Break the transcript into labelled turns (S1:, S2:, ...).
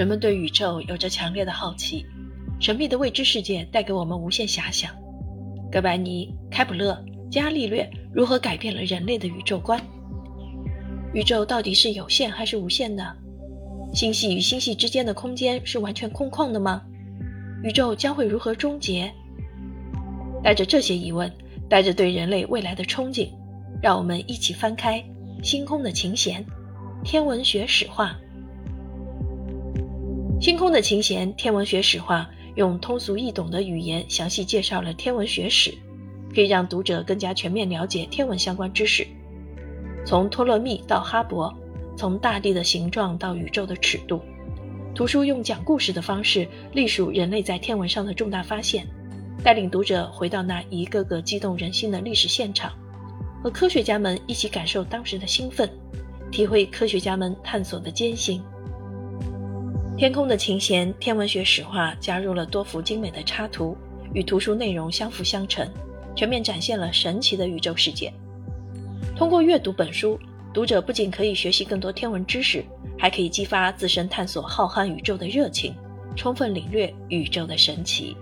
S1: 人们对宇宙有着强烈的好奇，神秘的未知世界带给我们无限遐想。哥白尼、开普勒、伽利略如何改变了人类的宇宙观？宇宙到底是有限还是无限的？星系与星系之间的空间是完全空旷的吗？宇宙将会如何终结？带着这些疑问，带着对人类未来的憧憬，让我们一起翻开《星空的琴弦》天文学史话。《星空的琴弦》天文学史话用通俗易懂的语言详细介绍了天文学史，可以让读者更加全面了解天文相关知识。从托勒密到哈勃，从大地的形状到宇宙的尺度，图书用讲故事的方式历数人类在天文上的重大发现，带领读者回到那一个个激动人心的历史现场，和科学家们一起感受当时的兴奋，体会科学家们探索的艰辛。天空的琴弦，天文学史话加入了多幅精美的插图，与图书内容相辅相成，全面展现了神奇的宇宙世界。通过阅读本书，读者不仅可以学习更多天文知识，还可以激发自身探索浩瀚宇宙的热情，充分领略宇宙的神奇。